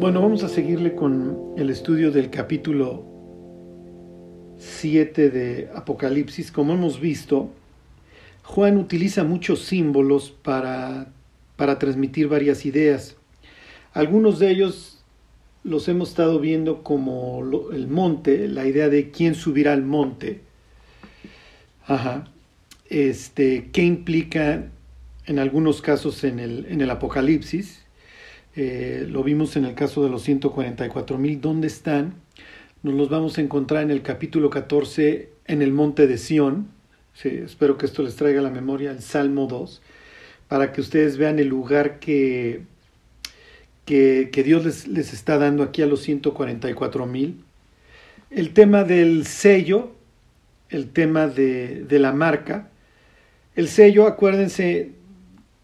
Bueno, vamos a seguirle con el estudio del capítulo 7 de Apocalipsis. Como hemos visto, Juan utiliza muchos símbolos para, para transmitir varias ideas. Algunos de ellos los hemos estado viendo como el monte, la idea de quién subirá al monte. Ajá. Este, ¿Qué implica en algunos casos en el, en el Apocalipsis? Eh, lo vimos en el caso de los 144 mil. ¿Dónde están? Nos los vamos a encontrar en el capítulo 14 en el monte de Sión. Espero que esto les traiga a la memoria el Salmo 2, para que ustedes vean el lugar que, que, Dios les, les, está dando aquí a los 144 mil. El tema del sello, el tema de, de la marca. El sello, acuérdense,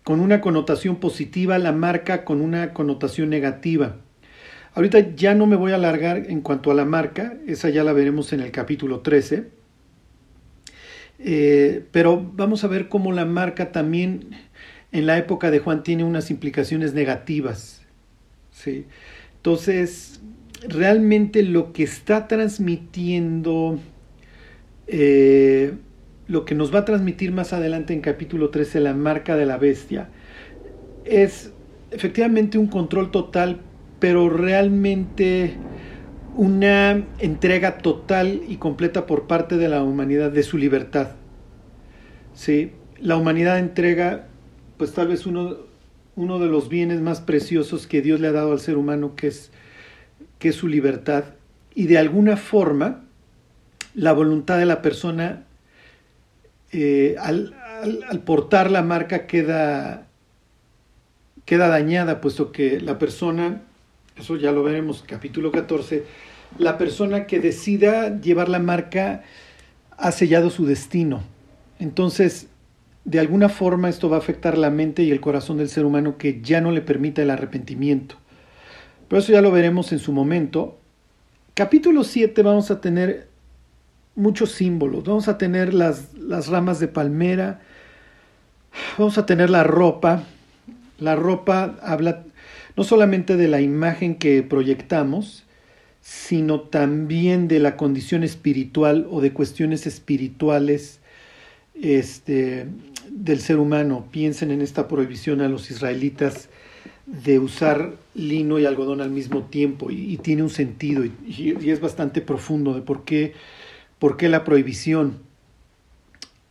con una connotación positiva, la marca con una connotación negativa. Ahorita ya no me voy a alargar en cuanto a la marca, esa ya la veremos en el capítulo 13, eh, pero vamos a ver cómo la marca también en la época de Juan tiene unas implicaciones negativas. ¿sí? Entonces, realmente lo que está transmitiendo, eh, lo que nos va a transmitir más adelante en capítulo 13, la marca de la bestia, es efectivamente un control total, pero realmente una entrega total y completa por parte de la humanidad de su libertad. ¿Sí? La humanidad entrega, pues tal vez uno, uno de los bienes más preciosos que Dios le ha dado al ser humano, que es, que es su libertad. Y de alguna forma, la voluntad de la persona eh, al, portar la marca queda, queda dañada, puesto que la persona, eso ya lo veremos, capítulo 14, la persona que decida llevar la marca ha sellado su destino. Entonces, de alguna forma esto va a afectar la mente y el corazón del ser humano que ya no le permita el arrepentimiento. Pero eso ya lo veremos en su momento. Capítulo 7 vamos a tener muchos símbolos. Vamos a tener las, las ramas de palmera, vamos a tener la ropa. La ropa habla no solamente de la imagen que proyectamos, sino también de la condición espiritual o de cuestiones espirituales este, del ser humano. Piensen en esta prohibición a los israelitas de usar lino y algodón al mismo tiempo y, tiene un sentido y, y, es bastante profundo de por qué ¿Por qué la prohibición?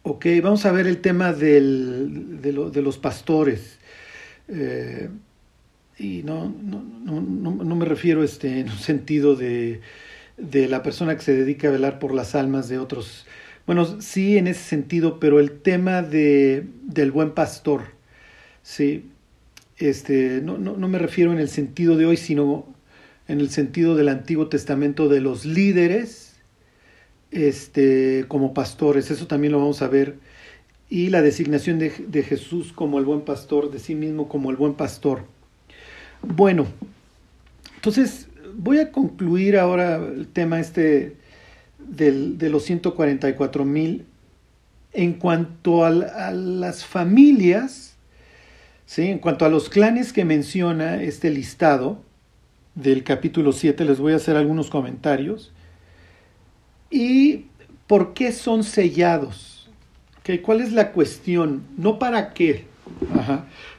Ok, vamos a ver el tema del, de, los pastores. Eh, y no, no, no, no, me refiero este, en un sentido de, de la persona que se dedica a velar por las almas de otros. Bueno, sí en ese sentido, pero el tema de, del buen pastor, sí, este, no, no me refiero en el sentido de hoy, sino en el sentido del Antiguo Testamento de los líderes este, como pastores, eso también lo vamos a ver, y la designación de, Jesús como el buen pastor, de sí mismo como el buen pastor. Bueno, entonces voy a concluir ahora el tema este del, de los 144 mil en cuanto a, a, las familias, ¿sí? en cuanto a los clanes que menciona este listado del capítulo 7, les voy a hacer algunos comentarios. ¿Y por qué son sellados? ¿Cuál es la cuestión? No para qué.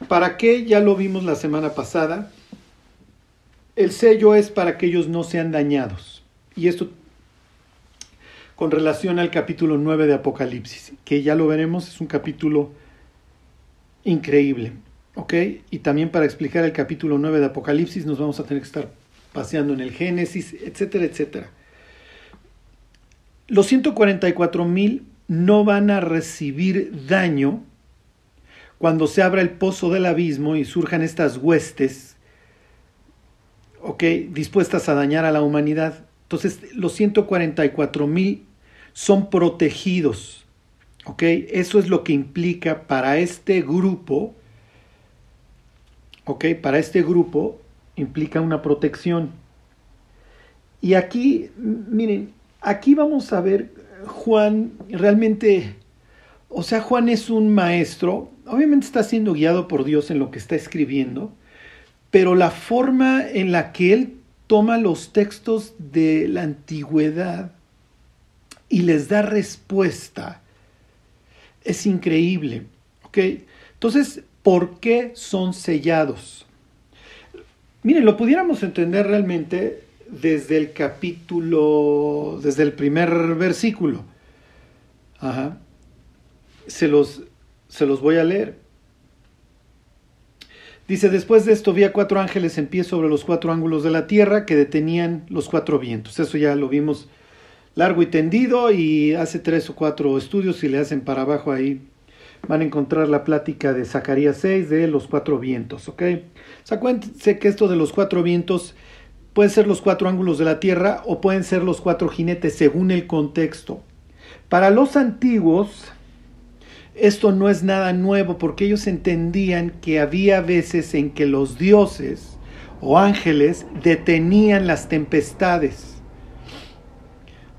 ¿Para qué? Ya lo vimos la semana pasada. El sello es para que ellos no sean dañados. Y esto con relación al capítulo 9 de Apocalipsis, que ya lo veremos, es un capítulo increíble. ¿Ok? Y también para explicar el capítulo 9 de Apocalipsis nos vamos a tener que estar paseando en el Génesis, etcétera, etcétera. Los 144 mil no van a recibir daño cuando se abra el pozo del abismo y surjan estas huestes, ¿ok? Dispuestas a dañar a la humanidad. Entonces, los 144 mil son protegidos, ¿ok? Eso es lo que implica para este grupo, ¿ok? Para este grupo implica una protección. Y aquí, miren, aquí vamos a ver, Juan realmente, o sea, Juan es un maestro, obviamente está siendo guiado por Dios en lo que está escribiendo, pero la forma en la que él toma los textos de la antigüedad y les da respuesta es increíble. ¿ok? Entonces, ¿por qué son sellados? Miren, lo pudiéramos entender realmente desde el capítulo, desde el primer versículo. Ajá. Se los, se los voy a leer. Dice, después de esto vi a cuatro ángeles en pie sobre los cuatro ángulos de la tierra que detenían los cuatro vientos. Eso ya lo vimos largo y tendido y hace tres o cuatro estudios, si le hacen para abajo ahí, van a encontrar la plática de Zacarías 6 de los cuatro vientos, ¿ok? Sé que esto de los cuatro vientos pueden ser los cuatro ángulos de la tierra o pueden ser los cuatro jinetes según el contexto. Para los antiguos, esto no es nada nuevo porque ellos entendían que había veces en que los dioses o ángeles detenían las tempestades.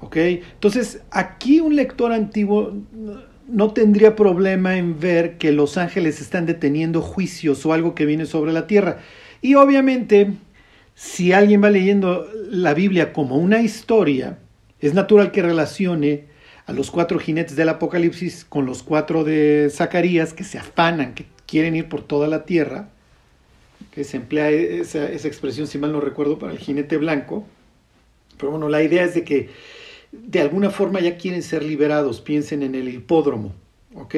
¿Ok? Entonces, aquí un lector antiguo no tendría problema en ver que los ángeles están deteniendo juicios o algo que viene sobre la tierra. Y obviamente, si alguien va leyendo la Biblia como una historia, es natural que relacione a los cuatro jinetes del Apocalipsis con los cuatro de Zacarías que se afanan, que quieren ir por toda la tierra, que se emplea esa, expresión, si mal no recuerdo, para el jinete blanco. Pero bueno, la idea es de que de alguna forma ya quieren ser liberados, piensen en el hipódromo, ¿ok?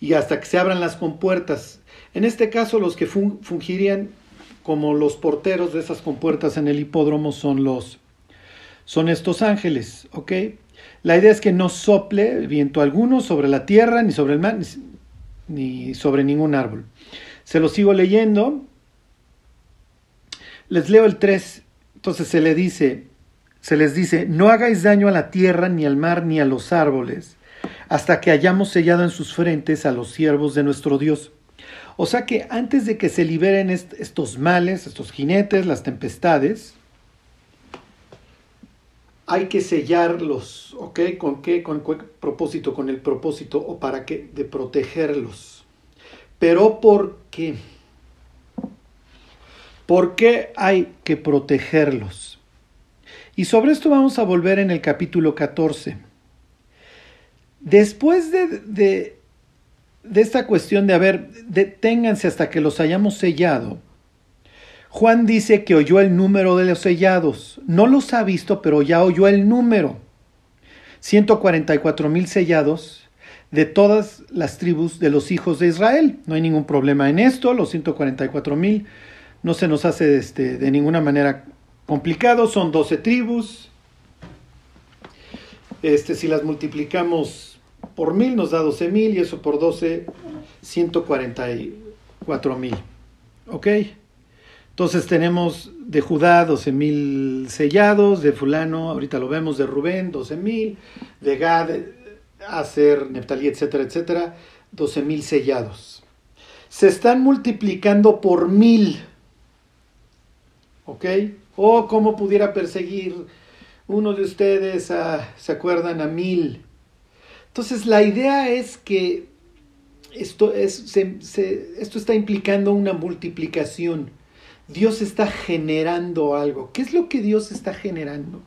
Y hasta que se abran las compuertas. En este caso, los que fungirían como los porteros de esas compuertas en el hipódromo son los son estos ángeles, ¿ok? La idea es que no sople viento alguno sobre la tierra, ni sobre el mar, ni sobre ningún árbol. Se lo sigo leyendo. Les leo el 3. Entonces se le dice, se les dice, no hagáis daño a la tierra, ni al mar, ni a los árboles, hasta que hayamos sellado en sus frentes a los siervos de nuestro Dios. O sea que antes de que se liberen estos males, estos jinetes, las tempestades, hay que sellarlos, ¿ok? ¿Con qué? ¿Con qué propósito? Con el propósito o para qué? De protegerlos. Pero ¿por qué? ¿Por qué hay que protegerlos? Y sobre esto vamos a volver en el capítulo 14. Después de, de, de esta cuestión de, a ver, deténganse hasta que los hayamos sellado, Juan dice que oyó el número de los sellados. No los ha visto, pero ya oyó el número. 144 mil sellados de todas las tribus de los hijos de Israel. No hay ningún problema en esto. Los 144 mil no se nos hace este, de ninguna manera complicado. Son 12 tribus. Este, si las multiplicamos por mil nos da 12 mil y eso por 12, 144 mil. ¿Ok? Entonces tenemos de Judá 12 mil sellados, de fulano, ahorita lo vemos, de Rubén 12 mil, de Gad, Aser, Neptalí, etcétera, etcétera, 12 mil sellados. Se están multiplicando por mil. ¿Ok? O cómo pudiera perseguir uno de ustedes, a, ¿se acuerdan? A mil. Entonces la idea es que esto, es, esto está implicando una multiplicación. Dios está generando algo. ¿Qué es lo que Dios está generando?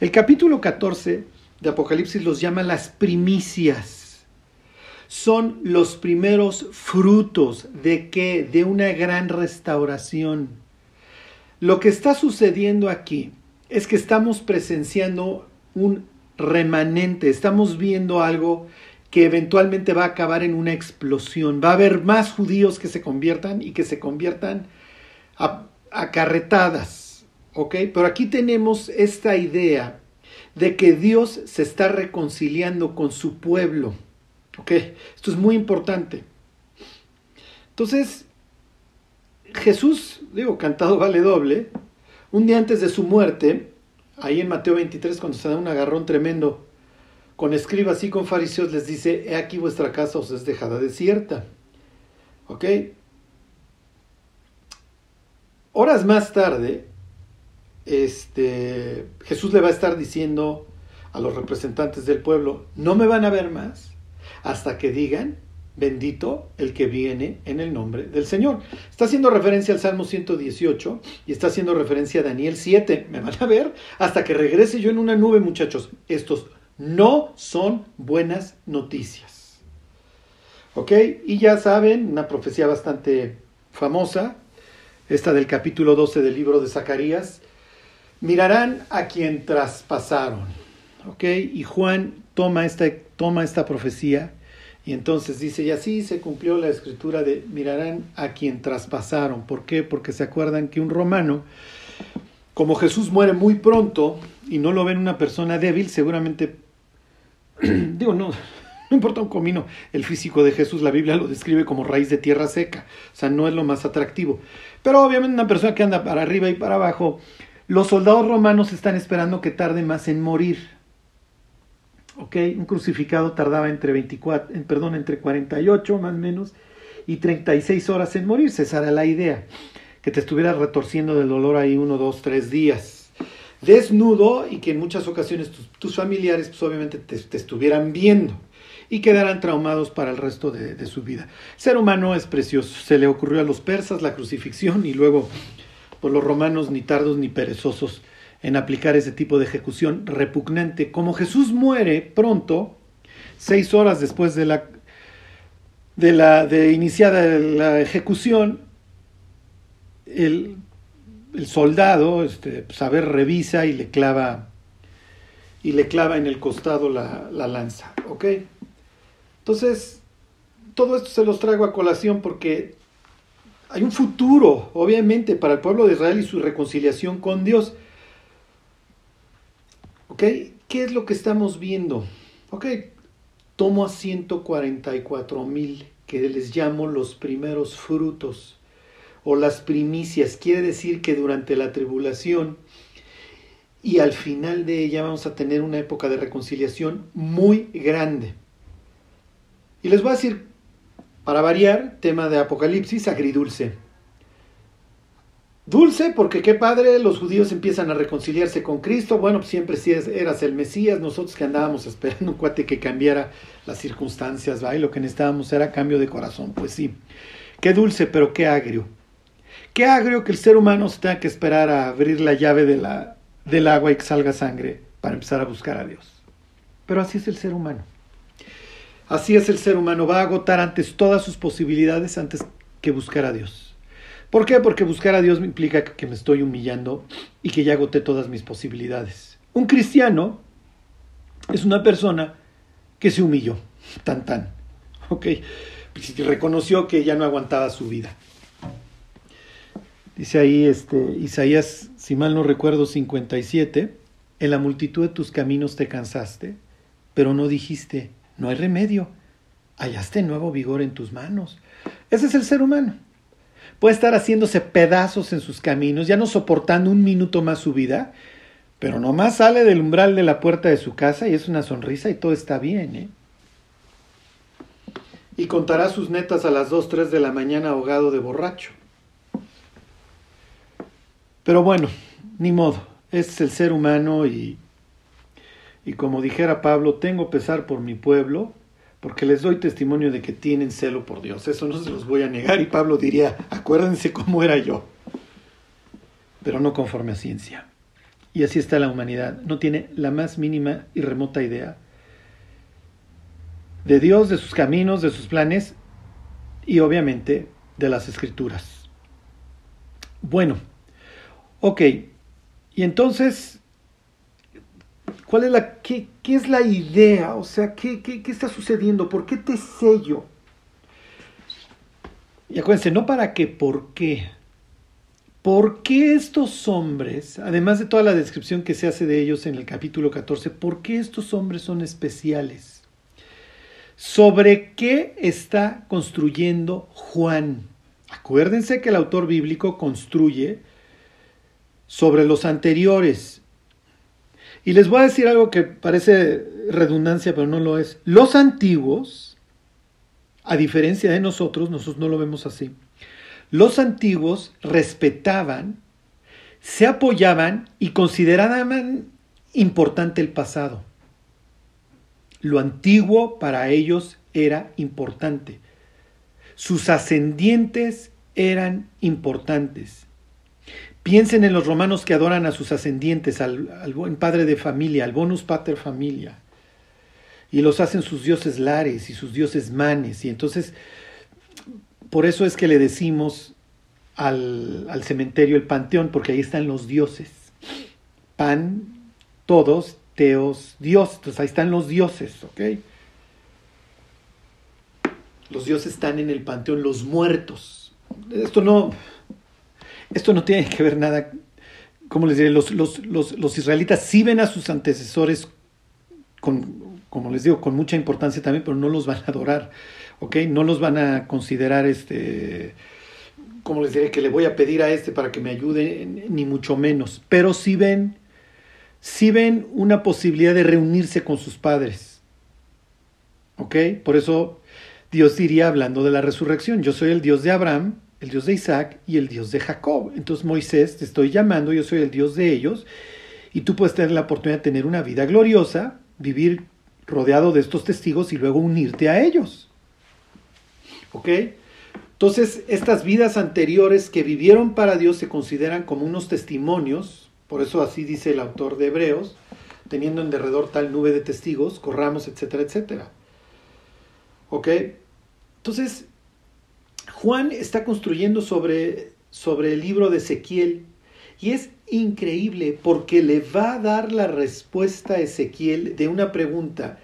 El capítulo 14 de Apocalipsis los llama las primicias. Son los primeros frutos de qué? De una gran restauración. Lo que está sucediendo aquí es que estamos presenciando un remanente, estamos viendo algo que eventualmente va a acabar en una explosión. Va a haber más judíos que se conviertan y que se conviertan acarretadas. ¿Ok? Pero aquí tenemos esta idea de que Dios se está reconciliando con su pueblo. ¿Ok? Esto es muy importante. Entonces, Jesús, digo, cantado vale doble, un día antes de su muerte, ahí en Mateo 23, cuando se da un agarrón tremendo con escribas y con fariseos, les dice, he aquí vuestra casa os es dejada desierta. ¿Ok? Horas más tarde, este, Jesús le va a estar diciendo a los representantes del pueblo, no me van a ver más hasta que digan Bendito el que viene en el nombre del Señor. Está haciendo referencia al Salmo 118 y está haciendo referencia a Daniel 7. Me van a ver hasta que regrese yo en una nube, muchachos. Estos no son buenas noticias. ¿Ok? Y ya saben, una profecía bastante famosa, esta del capítulo 12 del libro de Zacarías. Mirarán a quien traspasaron. ¿Ok? Y Juan toma esta, toma esta profecía y entonces dice, y así se cumplió la escritura de mirarán a quien traspasaron. ¿Por qué? Porque se acuerdan que un romano, como Jesús muere muy pronto y no lo ven una persona débil, seguramente, digo, no, no importa un comino, el físico de Jesús, la Biblia lo describe como raíz de tierra seca, o sea, no es lo más atractivo. Pero obviamente una persona que anda para arriba y para abajo, los soldados romanos están esperando que tarde más en morir. Un crucificado tardaba entre 24, perdón, entre 48 más menos y 36 horas en morirse. Esa era la idea, que te estuvieras retorciendo del dolor ahí uno, dos, tres días. Desnudo y que en muchas ocasiones tus, familiares pues obviamente te, estuvieran viendo y quedaran traumados para el resto de, de, su vida. ser humano es precioso. Se le ocurrió a los persas la crucifixión y luego por pues, los romanos ni tardos ni perezosos en aplicar ese tipo de ejecución repugnante. Como Jesús muere pronto, seis horas después de la de la de iniciada la ejecución, el, soldado, este, saber pues, revisa y le clava y le clava en el costado la, la lanza, ¿ok? Entonces, todo esto se los traigo a colación porque hay un futuro, obviamente, para el pueblo de Israel y su reconciliación con Dios. ¿Ok? ¿Qué es lo que estamos viendo? Ok, tomo a 144 mil, que les llamo los primeros frutos o las primicias. Quiere decir que durante la tribulación y al final de ella vamos a tener una época de reconciliación muy grande. Y les voy a decir, para variar, tema de Apocalipsis, agridulce. Dulce, porque qué padre, los judíos empiezan a reconciliarse con Cristo. Bueno, pues siempre si eras el Mesías, nosotros que andábamos esperando un cuate que cambiara las circunstancias, ¿va? Y lo que necesitábamos era cambio de corazón. Pues sí, qué dulce, pero qué agrio. Qué agrio que el ser humano se tenga que esperar a abrir la llave de la, del agua y que salga sangre para empezar a buscar a Dios. Pero así es el ser humano. Así es el ser humano, va a agotar antes todas sus posibilidades antes que buscar a Dios. ¿Por qué? Porque buscar a Dios me implica que me estoy humillando y que ya agoté todas mis posibilidades. Un cristiano es una persona que se humilló, tan tan, ¿ok? Reconoció que ya no aguantaba su vida. Dice ahí este, Isaías, si mal no recuerdo, 57, en la multitud de tus caminos te cansaste, pero no dijiste, no hay remedio, hallaste nuevo vigor en tus manos. Ese es el ser humano puede estar haciéndose pedazos en sus caminos, ya no soportando un minuto más su vida, pero nomás sale del umbral de la puerta de su casa y es una sonrisa y todo está bien, ¿eh? Y contará sus netas a las 2, 3 de la mañana ahogado de borracho. Pero bueno, ni modo, es el ser humano y, y como dijera Pablo, tengo pesar por mi pueblo, porque les doy testimonio de que tienen celo por Dios. Eso no se los voy a negar. Y Pablo diría, acuérdense cómo era yo, pero no conforme a ciencia. Y así está la humanidad. No tiene la más mínima y remota idea de Dios, de sus caminos, de sus planes y obviamente de las escrituras. Bueno, ok. Y entonces ¿Cuál es la, qué, qué es la idea? O sea, ¿qué, ¿qué, qué, está sucediendo? ¿Por qué te sello? Y acuérdense, no para qué, ¿por qué? ¿Por qué estos hombres, además de toda la descripción que se hace de ellos en el capítulo 14, por qué estos hombres son especiales? ¿Sobre qué está construyendo Juan? Acuérdense que el autor bíblico construye sobre los anteriores, y les voy a decir algo que parece redundancia, pero no lo es. Los antiguos, a diferencia de nosotros, nosotros no lo vemos así, los antiguos respetaban, se apoyaban y consideraban importante el pasado. Lo antiguo para ellos era importante. Sus ascendientes eran importantes. Piensen en los romanos que adoran a sus ascendientes, al, buen padre de familia, al bonus pater familia, y los hacen sus dioses lares y sus dioses manes. Y entonces, por eso es que le decimos al, al cementerio el panteón, porque ahí están los dioses. Pan, todos, teos, dios. Entonces ahí están los dioses, ¿ok? Los dioses están en el panteón, los muertos. Esto no, esto no tiene que ver nada, como les diré, los, los, israelitas sí ven a sus antecesores con, como les digo, con mucha importancia también, pero no los van a adorar, ¿ok? No los van a considerar, este, como les diré, que le voy a pedir a este para que me ayude, ni mucho menos, pero sí ven, sí ven una posibilidad de reunirse con sus padres, ¿ok? Por eso Dios diría, hablando de la resurrección, yo soy el Dios de Abraham, el Dios de Isaac y el Dios de Jacob. Entonces Moisés, te estoy llamando, yo soy el Dios de ellos, y tú puedes tener la oportunidad de tener una vida gloriosa, vivir rodeado de estos testigos y luego unirte a ellos. ¿Ok? Entonces, estas vidas anteriores que vivieron para Dios se consideran como unos testimonios, por eso así dice el autor de Hebreos, teniendo en derredor tal nube de testigos, corramos, etcétera, etcétera. ¿Ok? Entonces, Juan está construyendo sobre, sobre el libro de Ezequiel y es increíble porque le va a dar la respuesta a Ezequiel de una pregunta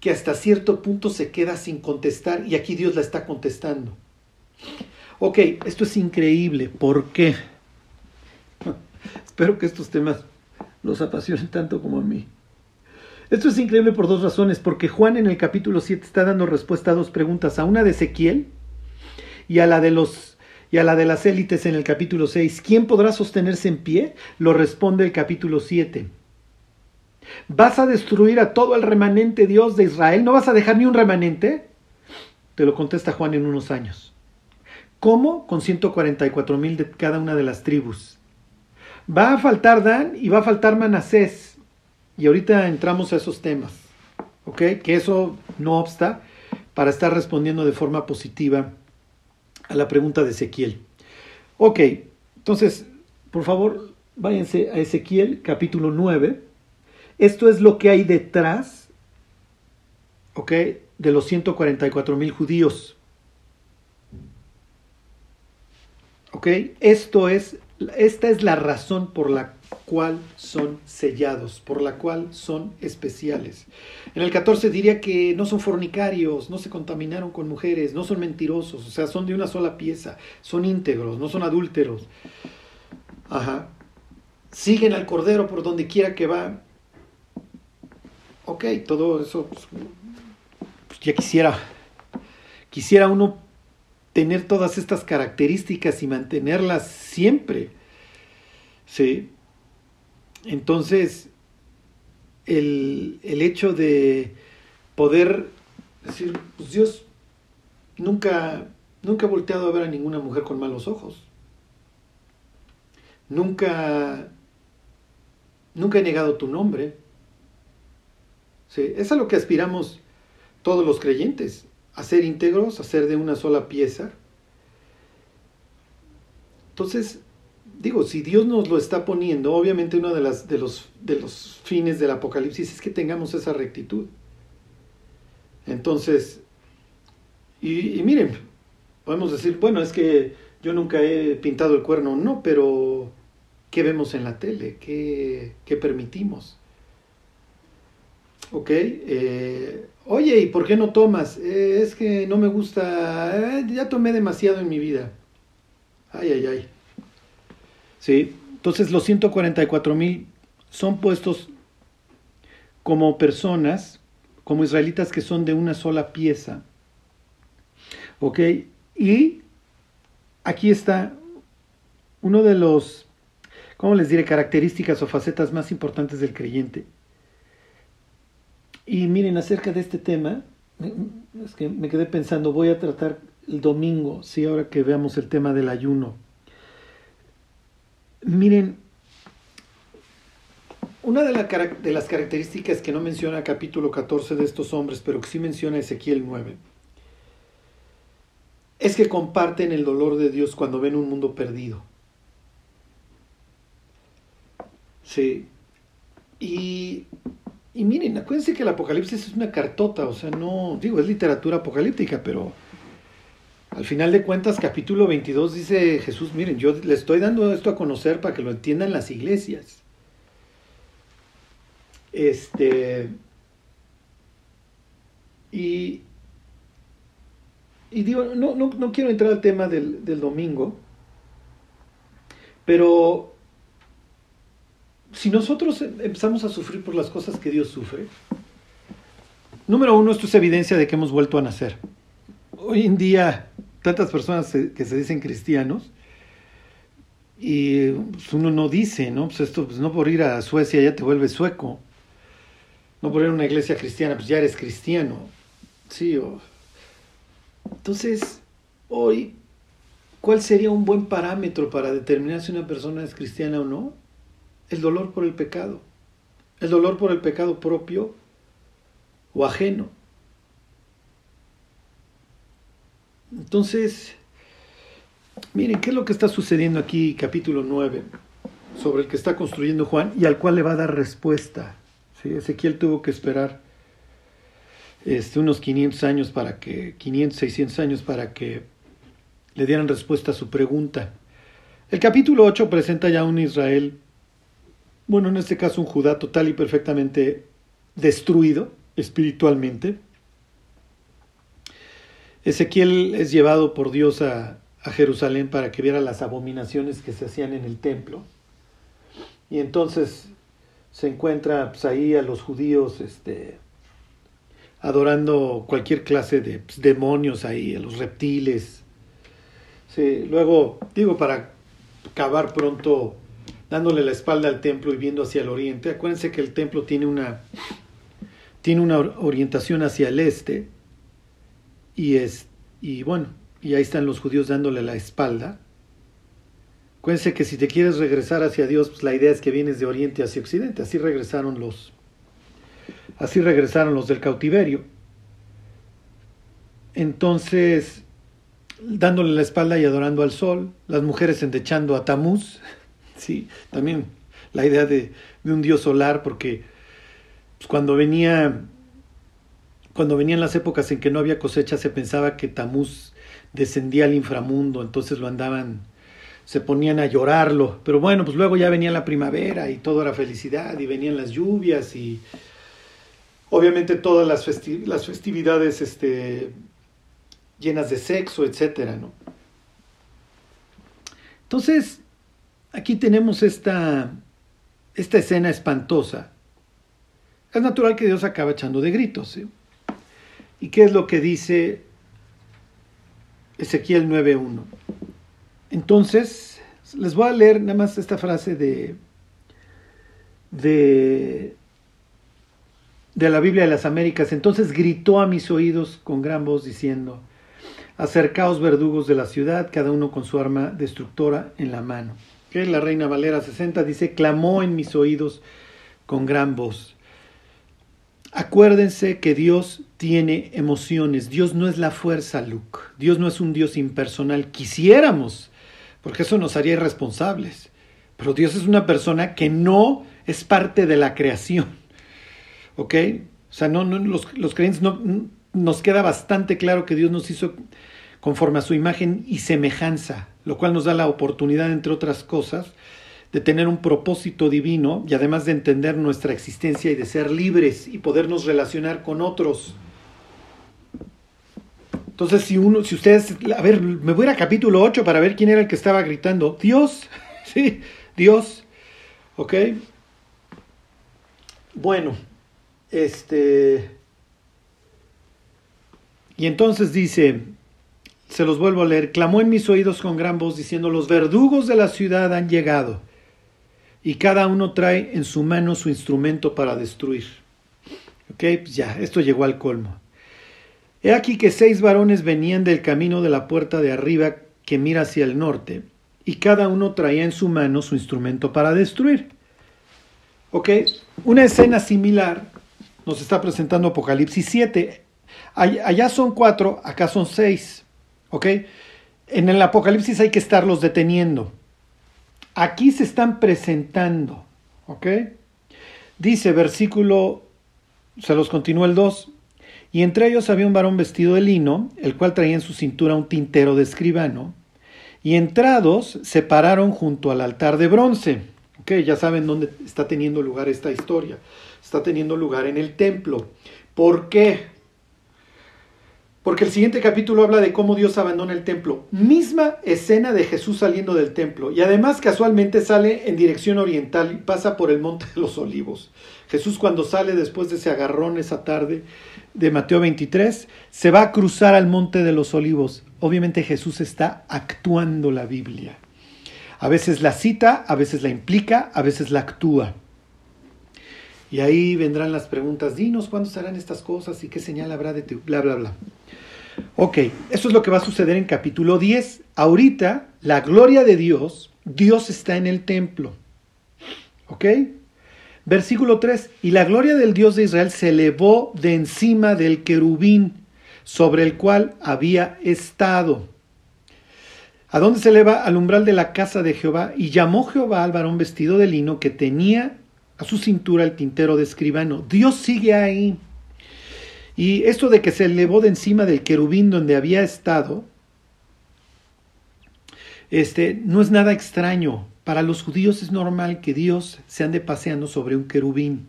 que hasta cierto punto se queda sin contestar y aquí Dios la está contestando. Ok, esto es increíble. ¿Por qué? Espero que estos temas los apasionen tanto como a mí. Esto es increíble por dos razones, porque Juan en el capítulo 7 está dando respuesta a dos preguntas, a una de Ezequiel y a la de los y a la de las élites en el capítulo 6. ¿Quién podrá sostenerse en pie? Lo responde el capítulo 7. ¿Vas a destruir a todo el remanente Dios de Israel? ¿No vas a dejar ni un remanente? Te lo contesta Juan en unos años. ¿Cómo? Con 144 mil de cada una de las tribus. Va a faltar Dan y va a faltar Manasés. Y ahorita entramos a esos temas. ¿Ok? Que eso no obsta para estar respondiendo de forma positiva a la pregunta de Ezequiel. Ok, entonces, por favor, váyanse a Ezequiel capítulo 9. Esto es lo que hay detrás, ok, de los 144 mil judíos. Ok, esto es, esta es la razón por la cual son sellados, por la cual son especiales. En el 14 diría que no son fornicarios, no se contaminaron con mujeres, no son mentirosos, o sea, son de una sola pieza, son íntegros, no son adúlteros. Ajá. Siguen al Cordero por donde quiera que va. Ok, todo eso, pues, pues, ya quisiera, quisiera uno tener todas estas características y mantenerlas siempre. Sí, entonces, el, hecho de poder decir, pues Dios nunca, nunca ha volteado a ver a ninguna mujer con malos ojos. Nunca, nunca he negado tu nombre. Sí, es a lo que aspiramos todos los creyentes, a ser íntegros, a ser de una sola pieza. Entonces, digo, si Dios nos lo está poniendo, obviamente uno de, las, de, los, de los fines del Apocalipsis es que tengamos esa rectitud. Entonces, y, miren, podemos decir, bueno, es que yo nunca he pintado el cuerno, no, pero ¿qué vemos en la tele? ¿Qué, permitimos? ¿Ok? Eh, oye, ¿y por qué no tomas? Eh, es que no me gusta, eh, ya tomé demasiado en mi vida. Ay, ay, ay. Entonces los 144 mil son puestos como personas, como israelitas que son de una sola pieza. ¿Ok? Y aquí está uno de los, ¿cómo les diré?, características o facetas más importantes del creyente. Y miren, acerca de este tema, es que me quedé pensando, voy a tratar el domingo, sí, ahora que veamos el tema del ayuno Miren, una de, de, las características que no menciona capítulo 14 de estos hombres, pero que sí menciona Ezequiel 9, es que comparten el dolor de Dios cuando ven un mundo perdido. Sí. Y, y miren, acuérdense que el Apocalipsis es una cartota, o sea, no, digo, es literatura apocalíptica, pero al final de cuentas, capítulo 22 dice Jesús, miren, yo le estoy dando esto a conocer para que lo entiendan las iglesias. Este. Y. Y digo, no, no, no quiero entrar al tema del, del domingo, pero si nosotros empezamos a sufrir por las cosas que Dios sufre, número uno, esto es evidencia de que hemos vuelto a nacer. Hoy en día, tantas personas que se dicen cristianos, y pues, uno no dice, ¿no? Pues esto, pues no por ir a Suecia ya te vuelves sueco, no por ir a una iglesia cristiana, pues ya eres cristiano, sí. Entonces, hoy, ¿cuál sería un buen parámetro para determinar si una persona es cristiana o no? el dolor por el pecado, el dolor por el pecado propio o ajeno. Entonces, miren, ¿qué es lo que está sucediendo aquí, capítulo 9, sobre el que está construyendo Juan y al cual le va a dar respuesta? ¿Sí? Ezequiel tuvo que esperar este, unos 500 años para que, 500, 600 años para que le dieran respuesta a su pregunta. El capítulo 8 presenta ya un Israel bueno, en este caso un Judá total y perfectamente destruido espiritualmente. Ezequiel es llevado por Dios a, Jerusalén para que viera las abominaciones que se hacían en el templo. Y entonces se encuentra pues, ahí a los judíos este, adorando cualquier clase de pues, demonios ahí, a los reptiles. Sí, luego, digo, para acabar pronto dándole la espalda al templo y viendo hacia el oriente. Acuérdense que el templo tiene una, tiene una orientación hacia el este y, es, y bueno, y ahí están los judíos dándole la espalda. Acuérdense que si te quieres regresar hacia Dios, pues la idea es que vienes de oriente hacia occidente. Así regresaron los, así regresaron los del cautiverio. Entonces, dándole la espalda y adorando al sol, las mujeres endechando a Tamuz, Sí, también la idea de, un dios solar, porque pues, cuando venía cuando venían las épocas en que no había cosecha, se pensaba que Tamuz descendía al inframundo, entonces lo andaban, se ponían a llorarlo. Pero bueno, pues luego ya venía la primavera y todo era felicidad, y venían las lluvias y obviamente todas las, festividades este, llenas de sexo, etcétera, ¿no? Entonces, aquí tenemos esta, esta escena espantosa. Es natural que Dios acaba echando de gritos. ¿Y qué es lo que dice Ezequiel 9.1? Entonces, les voy a leer nada más esta frase de, de, de la Biblia de las Américas. Entonces gritó a mis oídos con gran voz diciendo, acercaos verdugos de la ciudad, cada uno con su arma destructora en la mano que la Reina Valera 60 dice, clamó en mis oídos con gran voz. Acuérdense que Dios tiene emociones. Dios no es la fuerza, Luke. Dios no es un Dios impersonal. Quisiéramos, porque eso nos haría irresponsables. Pero Dios es una persona que no es parte de la creación. ¿Ok? O sea, no, no los, los creyentes no, nos queda bastante claro que Dios nos hizo conforme a su imagen y semejanza lo cual nos da la oportunidad, entre otras cosas, de tener un propósito divino y además de entender nuestra existencia y de ser libres y podernos relacionar con otros. Entonces, si uno, si ustedes, a ver, me voy a, capítulo 8 para ver quién era el que estaba gritando. Dios, sí, Dios, ¿ok? Bueno, este... Y entonces dice, se los vuelvo a leer, clamó en mis oídos con gran voz diciendo, los verdugos de la ciudad han llegado y cada uno trae en su mano su instrumento para destruir. Ok, pues ya, esto llegó al colmo. He aquí que seis varones venían del camino de la puerta de arriba que mira hacia el norte, y cada uno traía en su mano su instrumento para destruir. Ok, una escena similar nos está presentando Apocalipsis 7. Allá son cuatro, acá son seis. Ok, en el Apocalipsis hay que estarlos deteniendo. Aquí se están presentando. Ok, dice versículo, se los continúa el 2. Y entre ellos había un varón vestido de lino, el cual traía en su cintura un tintero de escribano. Y entrados se pararon junto al altar de bronce. Okay, ya saben dónde está teniendo lugar esta historia. Está teniendo lugar en el templo. ¿Por qué? Porque el siguiente capítulo habla de cómo Dios abandona el templo. Misma escena de Jesús saliendo del templo. Y además casualmente sale en dirección oriental y pasa por el monte de los olivos. Jesús cuando sale después de ese agarrón esa tarde de Mateo 23, se va a cruzar al monte de los olivos. Obviamente Jesús está actuando la Biblia. A veces la cita, a veces la implica, a veces la actúa. Y ahí vendrán las preguntas, dinos cuándo serán estas cosas y qué señal habrá de tu bla, bla, bla. Ok, eso es lo que va a suceder en capítulo 10. Ahorita, la gloria de Dios, Dios está en el templo. ¿Ok? Versículo 3, y la gloria del Dios de Israel se elevó de encima del querubín sobre el cual había estado. ¿A dónde se eleva? Al umbral de la casa de Jehová. Y llamó Jehová al varón vestido de lino que tenía a su cintura el tintero de escribano. Dios sigue ahí. Y esto de que se elevó de encima del querubín donde había estado, este, no es nada extraño. Para los judíos es normal que Dios se ande paseando sobre un querubín.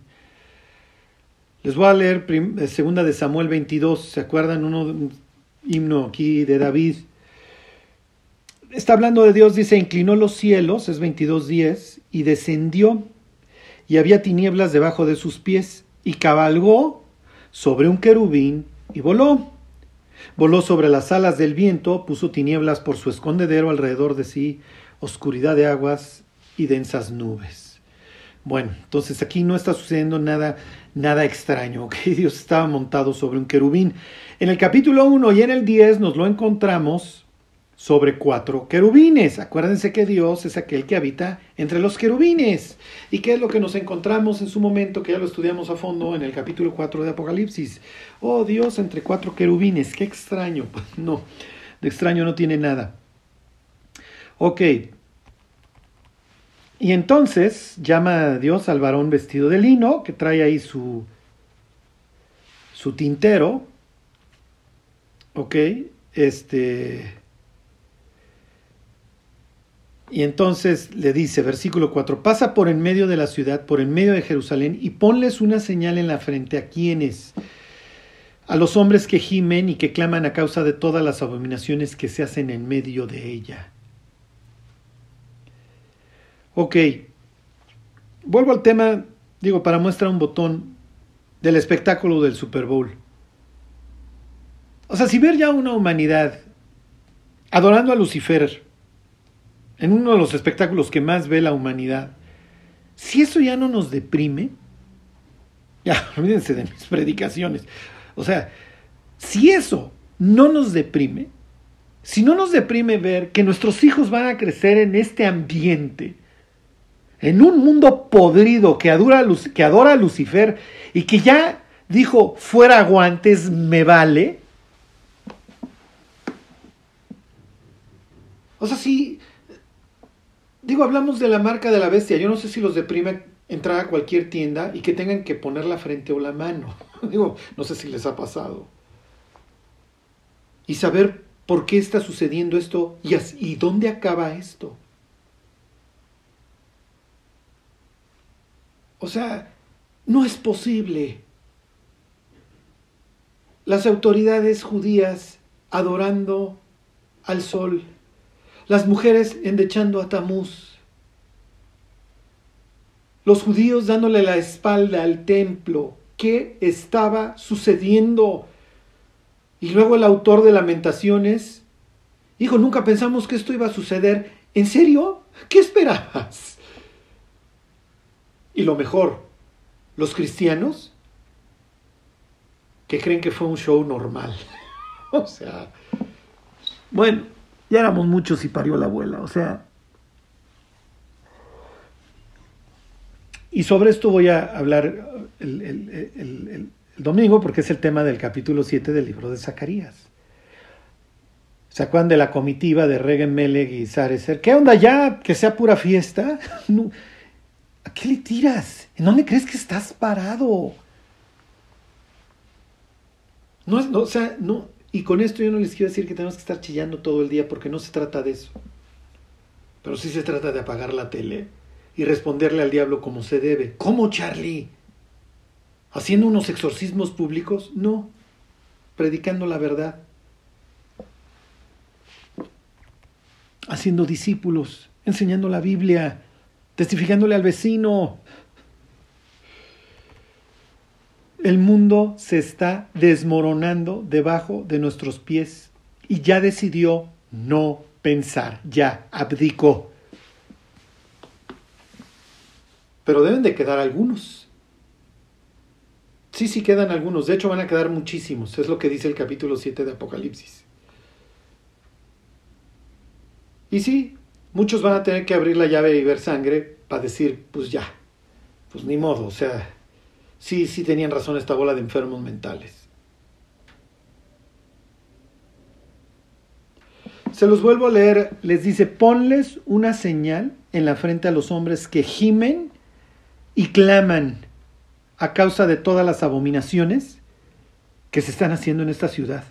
Les voy a leer eh, segunda de Samuel 22, ¿se acuerdan? Uno himno aquí de David. Está hablando de Dios, dice, inclinó los cielos, es 22.10, y descendió y había tinieblas debajo de sus pies, y cabalgó sobre un querubín y voló. Voló sobre las alas del viento, puso tinieblas por su escondedero alrededor de sí, oscuridad de aguas y densas nubes. Bueno, entonces aquí no está sucediendo nada, nada extraño, ¿ok? Dios estaba montado sobre un querubín. En el capítulo 1 y en el 10 nos lo encontramos sobre cuatro querubines. Acuérdense que Dios es aquel que habita entre los querubines. ¿Y qué es lo que nos encontramos en su momento, que ya lo estudiamos a fondo en el capítulo 4 de Apocalipsis? Oh Dios entre cuatro querubines, qué extraño. No, de extraño no tiene nada. Ok. Y entonces llama a Dios al varón vestido de lino, que trae ahí su, su tintero. Ok. Este y entonces le dice, versículo 4, pasa por en medio de la ciudad, por en medio de Jerusalén, y ponles una señal en la frente a quienes, a los hombres que gimen y que claman a causa de todas las abominaciones que se hacen en medio de ella. Ok, vuelvo al tema, digo, para muestra un botón del espectáculo del Super Bowl. O sea, si ver ya una humanidad adorando a Lucifer, en uno de los espectáculos que más ve la humanidad, si eso ya no nos deprime, ya, olvídense de mis predicaciones, o sea, si eso no nos deprime, si no nos deprime ver que nuestros hijos van a crecer en este ambiente, en un mundo podrido que adora, que adora a Lucifer y que ya dijo, fuera guantes, me vale. O sea, si, Digo, hablamos de la marca de la bestia. Yo no sé si los deprime entrar a cualquier tienda y que tengan que poner la frente o la mano. Digo, no sé si les ha pasado. Y saber por qué está sucediendo esto y, y dónde acaba esto. O sea, no es posible. Las autoridades judías adorando al sol las mujeres endechando a Tamuz, los judíos dándole la espalda al templo. ¿Qué estaba sucediendo? Y luego el autor de Lamentaciones dijo, nunca pensamos que esto iba a suceder. ¿En serio? ¿Qué esperabas? Y lo mejor, los cristianos que creen que fue un show normal. o sea, bueno, ya éramos muchos y parió la abuela, o sea. Y sobre esto voy a hablar el, domingo porque es el tema del capítulo 7 del libro de Zacarías. ¿Se acuerdan de la comitiva de Regen Meleg y Sarecer? ¿Qué onda ya? ¿Que sea pura fiesta? ¿A qué le tiras? ¿En dónde crees que estás parado? No, no, o sea, no, y con esto yo no les quiero decir que tenemos que estar chillando todo el día porque no se trata de eso. Pero sí se trata de apagar la tele y responderle al diablo como se debe. ¿Cómo, Charlie? ¿Haciendo unos exorcismos públicos? No, predicando la verdad. Haciendo discípulos, enseñando la Biblia, testificándole al vecino. El mundo se está desmoronando debajo de nuestros pies y ya decidió no pensar, ya abdicó. Pero deben de quedar algunos. Sí, sí quedan algunos. De hecho van a quedar muchísimos. Es lo que dice el capítulo 7 de Apocalipsis. Y sí, muchos van a tener que abrir la llave y ver sangre para decir, pues ya, pues ni modo. O sea, sí, sí tenían razón esta bola de enfermos mentales. Se los vuelvo a leer. Les dice, ponles una señal en la frente a los hombres que gimen y claman a causa de todas las abominaciones que se están haciendo en esta ciudad.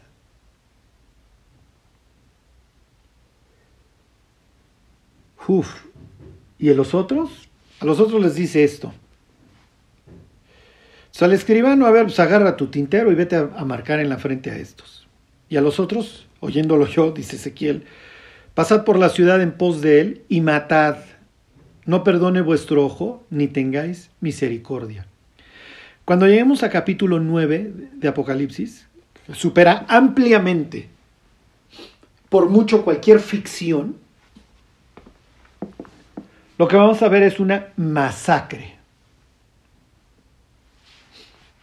Uf. ¿Y a los otros? A los otros les dice esto. Sea, al escribano, a ver, pues agarra tu tintero y vete a, a marcar en la frente a estos. Y a los otros, oyéndolo yo, dice Ezequiel, pasad por la ciudad en pos de él y matad. No perdone vuestro ojo, ni tengáis misericordia. Cuando lleguemos a capítulo 9 de Apocalipsis, supera ampliamente, por mucho cualquier ficción, lo que vamos a ver es una masacre.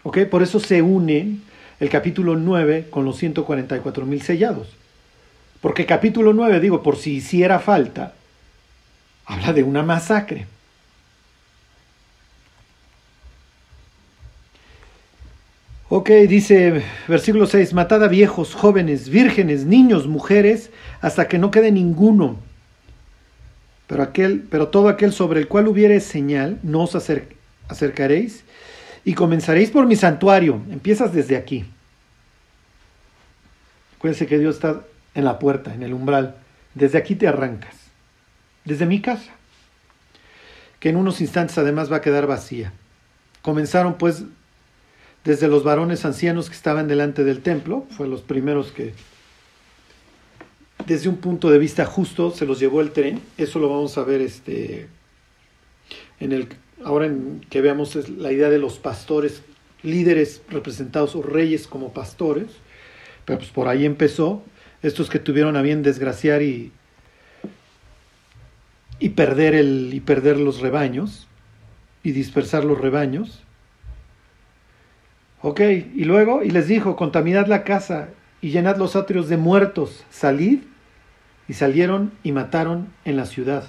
¿Ok? Por eso se une el capítulo 9 con los 144 mil sellados. Porque capítulo 9, digo, por si hiciera falta, habla de una masacre. Ok, dice versículo 6, matad a viejos, jóvenes, vírgenes, niños, mujeres, hasta que no quede ninguno. Pero, aquel, pero todo aquel sobre el cual hubiere señal, no os acercaréis y comenzaréis por mi santuario. Empiezas desde aquí. Acuérdense que Dios está en la puerta, en el umbral. Desde aquí te arrancas. Desde mi casa. Que en unos instantes además va a quedar vacía. Comenzaron pues desde los varones ancianos que estaban delante del templo, fue los primeros que desde un punto de vista justo se los llevó el tren. Eso lo vamos a ver este en el ahora en que veamos la idea de los pastores, líderes representados o reyes como pastores, pero pues por ahí empezó, estos que tuvieron a bien desgraciar y, y, perder, el, y perder los rebaños y dispersar los rebaños. Ok, y luego, y les dijo, contaminad la casa y llenad los atrios de muertos, salid, y salieron y mataron en la ciudad.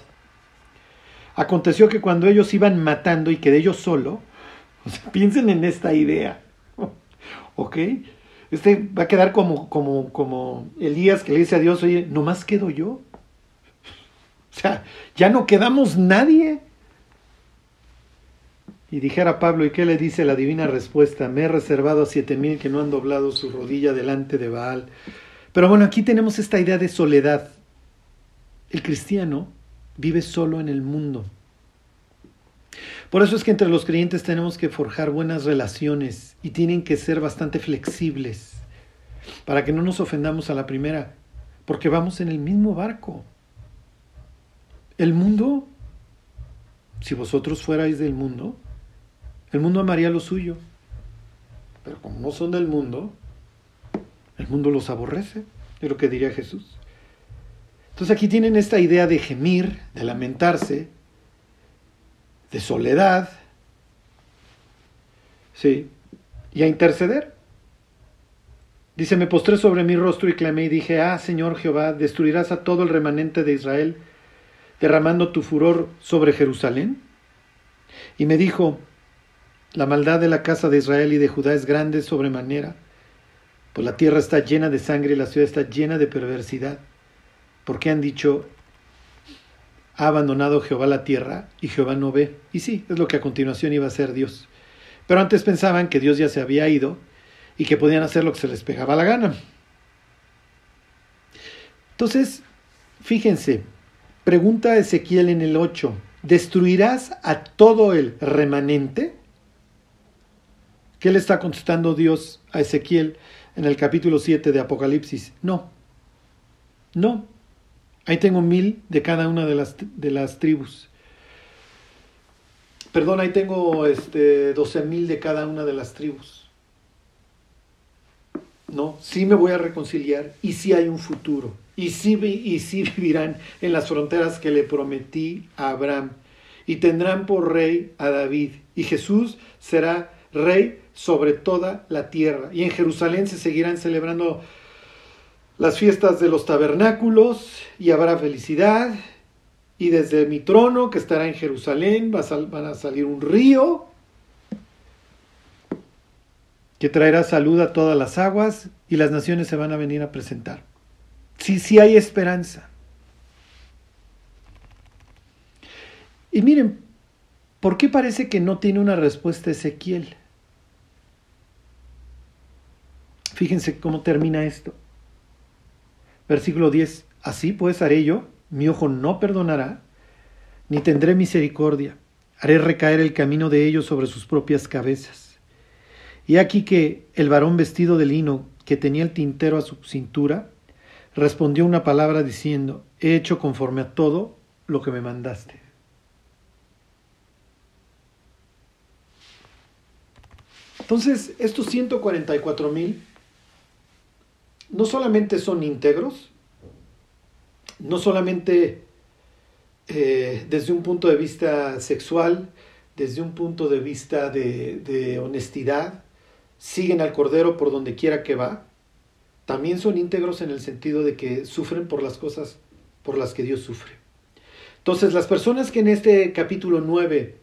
Aconteció que cuando ellos iban matando y quedé yo solo, piensen en esta idea, ¿ok? Este va a quedar como, como, como Elías que le dice a Dios, oye, nomás quedo yo. O sea, ya no quedamos nadie. Y dijera Pablo, ¿y qué le dice la divina respuesta? Me he reservado a siete mil que no han doblado su rodilla delante de Baal. Pero bueno, aquí tenemos esta idea de soledad. El cristiano vive solo en el mundo. Por eso es que entre los creyentes tenemos que forjar buenas relaciones y tienen que ser bastante flexibles para que no nos ofendamos a la primera, porque vamos en el mismo barco. El mundo, si vosotros fuerais del mundo, el mundo amaría lo suyo, pero como no son del mundo, el mundo los aborrece, es lo que diría Jesús. Entonces aquí tienen esta idea de gemir, de lamentarse, de soledad, sí, y a interceder. Dice, me postré sobre mi rostro y clamé y dije, ah, Señor Jehová, destruirás a todo el remanente de Israel, derramando tu furor sobre Jerusalén. Y me dijo, la maldad de la casa de Israel y de Judá es grande sobremanera, pues la tierra está llena de sangre y la ciudad está llena de perversidad, porque han dicho, ha abandonado Jehová la tierra y Jehová no ve. Y sí, es lo que a continuación iba a hacer Dios. Pero antes pensaban que Dios ya se había ido y que podían hacer lo que se les pegaba la gana. Entonces, fíjense, pregunta Ezequiel en el 8, ¿destruirás a todo el remanente? ¿Qué le está contestando Dios a Ezequiel en el capítulo 7 de Apocalipsis? No, no, Ahí tengo mil de cada una de las, de las tribus. Perdón, ahí tengo este, doce mil de cada una de las tribus. No, sí me voy a reconciliar y sí hay un futuro. Y sí, y sí vivirán en las fronteras que le prometí a Abraham. Y tendrán por rey a David. Y Jesús será rey sobre toda la tierra. Y en Jerusalén se seguirán celebrando las fiestas de los tabernáculos y habrá felicidad. Y desde mi trono, que estará en Jerusalén, va a van a salir un río que traerá salud a todas las aguas y las naciones se van a venir a presentar. Sí, sí hay esperanza. Y miren, ¿por qué parece que no tiene una respuesta Ezequiel? Fíjense cómo termina esto. Versículo 10. Así pues haré yo, mi ojo no perdonará, ni tendré misericordia. Haré recaer el camino de ellos sobre sus propias cabezas. Y aquí que el varón vestido de lino, que tenía el tintero a su cintura, respondió una palabra diciendo, he hecho conforme a todo lo que me mandaste. Entonces, estos 144 mil no solamente son íntegros, no solamente eh, desde un punto de vista sexual, desde un punto de vista de, de honestidad, siguen al Cordero por donde quiera que va, también son íntegros en el sentido de que sufren por las cosas por las que Dios sufre. Entonces, las personas que en este capítulo 9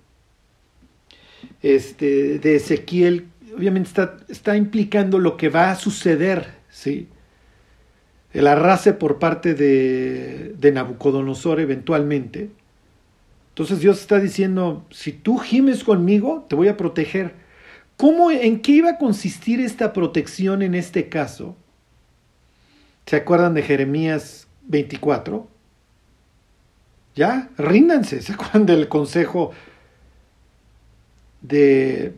este, de Ezequiel, obviamente está, está implicando lo que va a suceder, ¿sí? El arrase por parte de, de Nabucodonosor eventualmente. Entonces Dios está diciendo, si tú gimes conmigo, te voy a proteger. ¿Cómo, en qué iba a consistir esta protección en este caso? ¿Se acuerdan de Jeremías 24? Ya, ríndanse. ¿Se acuerdan del consejo de,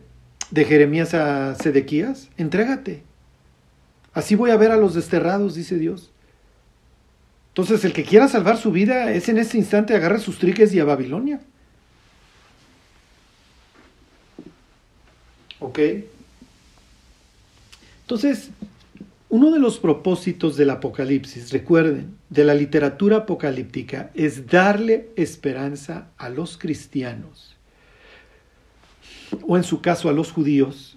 de Jeremías a Sedequías? Entrégate. Así voy a ver a los desterrados, dice Dios. Entonces, el que quiera salvar su vida es en este instante agarre sus triques y a Babilonia. ¿Ok? Entonces, uno de los propósitos del Apocalipsis, recuerden, de la literatura apocalíptica es darle esperanza a los cristianos, o en su caso a los judíos,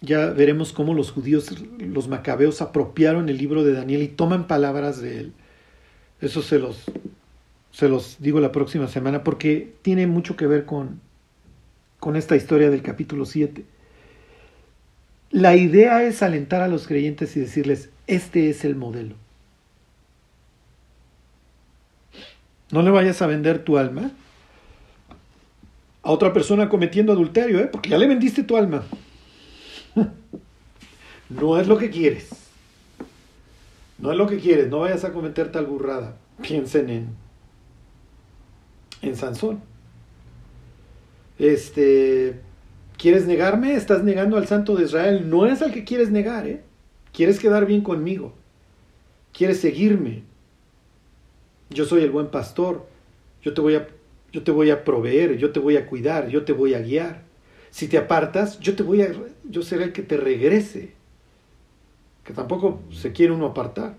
ya veremos cómo los judíos, los macabeos, apropiaron el libro de Daniel y toman palabras de él. Eso se los, se los digo la próxima semana porque tiene mucho que ver con, con esta historia del capítulo 7. La idea es alentar a los creyentes y decirles, este es el modelo. No le vayas a vender tu alma a otra persona cometiendo adulterio, ¿eh? porque ya le vendiste tu alma. no es lo que quieres. No es lo que quieres, no vayas a cometer tal burrada. Piensen en, en Sansón. Este, ¿quieres negarme? Estás negando al Santo de Israel. No es al que quieres negar, ¿eh? Quieres quedar bien conmigo. Quieres seguirme. Yo soy el buen pastor. Yo te voy a, yo te voy a proveer, yo te voy a cuidar, yo te voy a guiar. Si te apartas, yo te voy a, yo seré el que te regrese. Que tampoco se quiere uno apartar.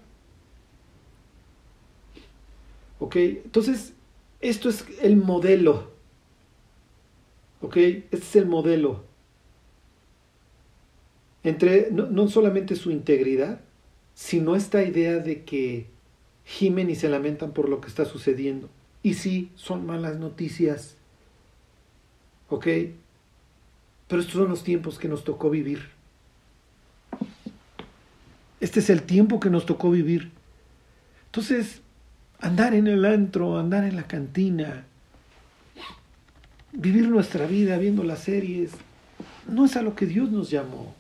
¿Ok? Entonces, esto es el modelo. ¿Ok? Este es el modelo. Entre no, no solamente su integridad, sino esta idea de que gimen y se lamentan por lo que está sucediendo. Y sí, son malas noticias. ¿Ok? Pero estos son los tiempos que nos tocó vivir. Este es el tiempo que nos tocó vivir. Entonces, andar en el antro, andar en la cantina, vivir nuestra vida viendo las series, no es a lo que Dios nos llamó.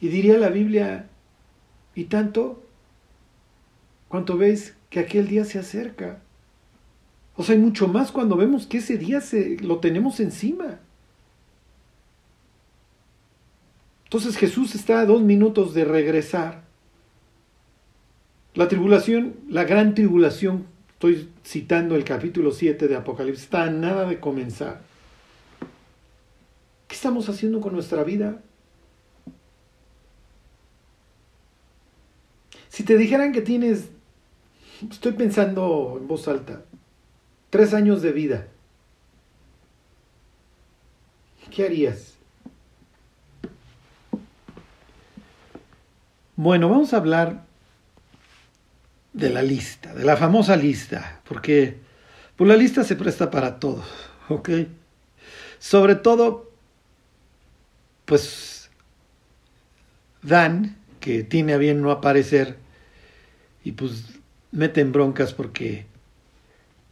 Y diría la Biblia, y tanto, cuanto veis que aquel día se acerca. O sea, hay mucho más cuando vemos que ese día se, lo tenemos encima. Entonces Jesús está a dos minutos de regresar. La tribulación, la gran tribulación, estoy citando el capítulo 7 de Apocalipsis, está a nada de comenzar. ¿Qué estamos haciendo con nuestra vida? Si te dijeran que tienes, estoy pensando en voz alta, tres años de vida, ¿qué harías? Bueno, vamos a hablar de la lista, de la famosa lista, porque pues, la lista se presta para todo, ¿ok? Sobre todo, pues Dan, que tiene a bien no aparecer, y pues meten broncas porque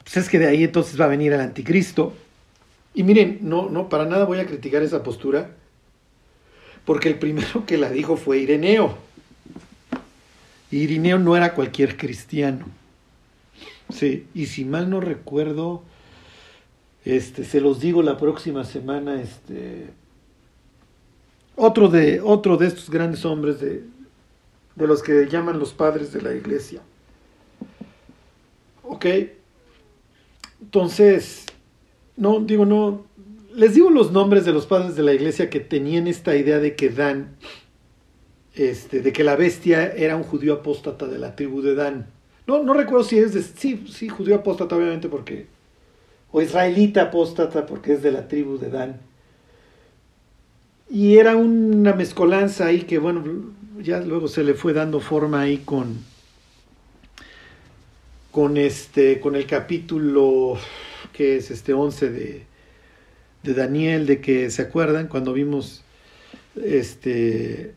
pues es que de ahí entonces va a venir el anticristo. Y miren, no, no, para nada voy a criticar esa postura, porque el primero que la dijo fue Ireneo. Y Ireneo no era cualquier cristiano. Sí, y si mal no recuerdo, este, se los digo la próxima semana, este, otro de, otro de estos grandes hombres de, de los que llaman los padres de la iglesia. ¿Ok? Entonces, no, digo, no, les digo los nombres de los padres de la iglesia que tenían esta idea de que Dan, este, de que la bestia era un judío apóstata de la tribu de Dan. No, no recuerdo si es de, sí, sí, judío apóstata obviamente porque, o israelita apóstata porque es de la tribu de Dan. Y era una mezcolanza ahí que, bueno, ya luego se le fue dando forma ahí con, con, este, con el capítulo que es este 11 de, de Daniel, de que se acuerdan cuando vimos este,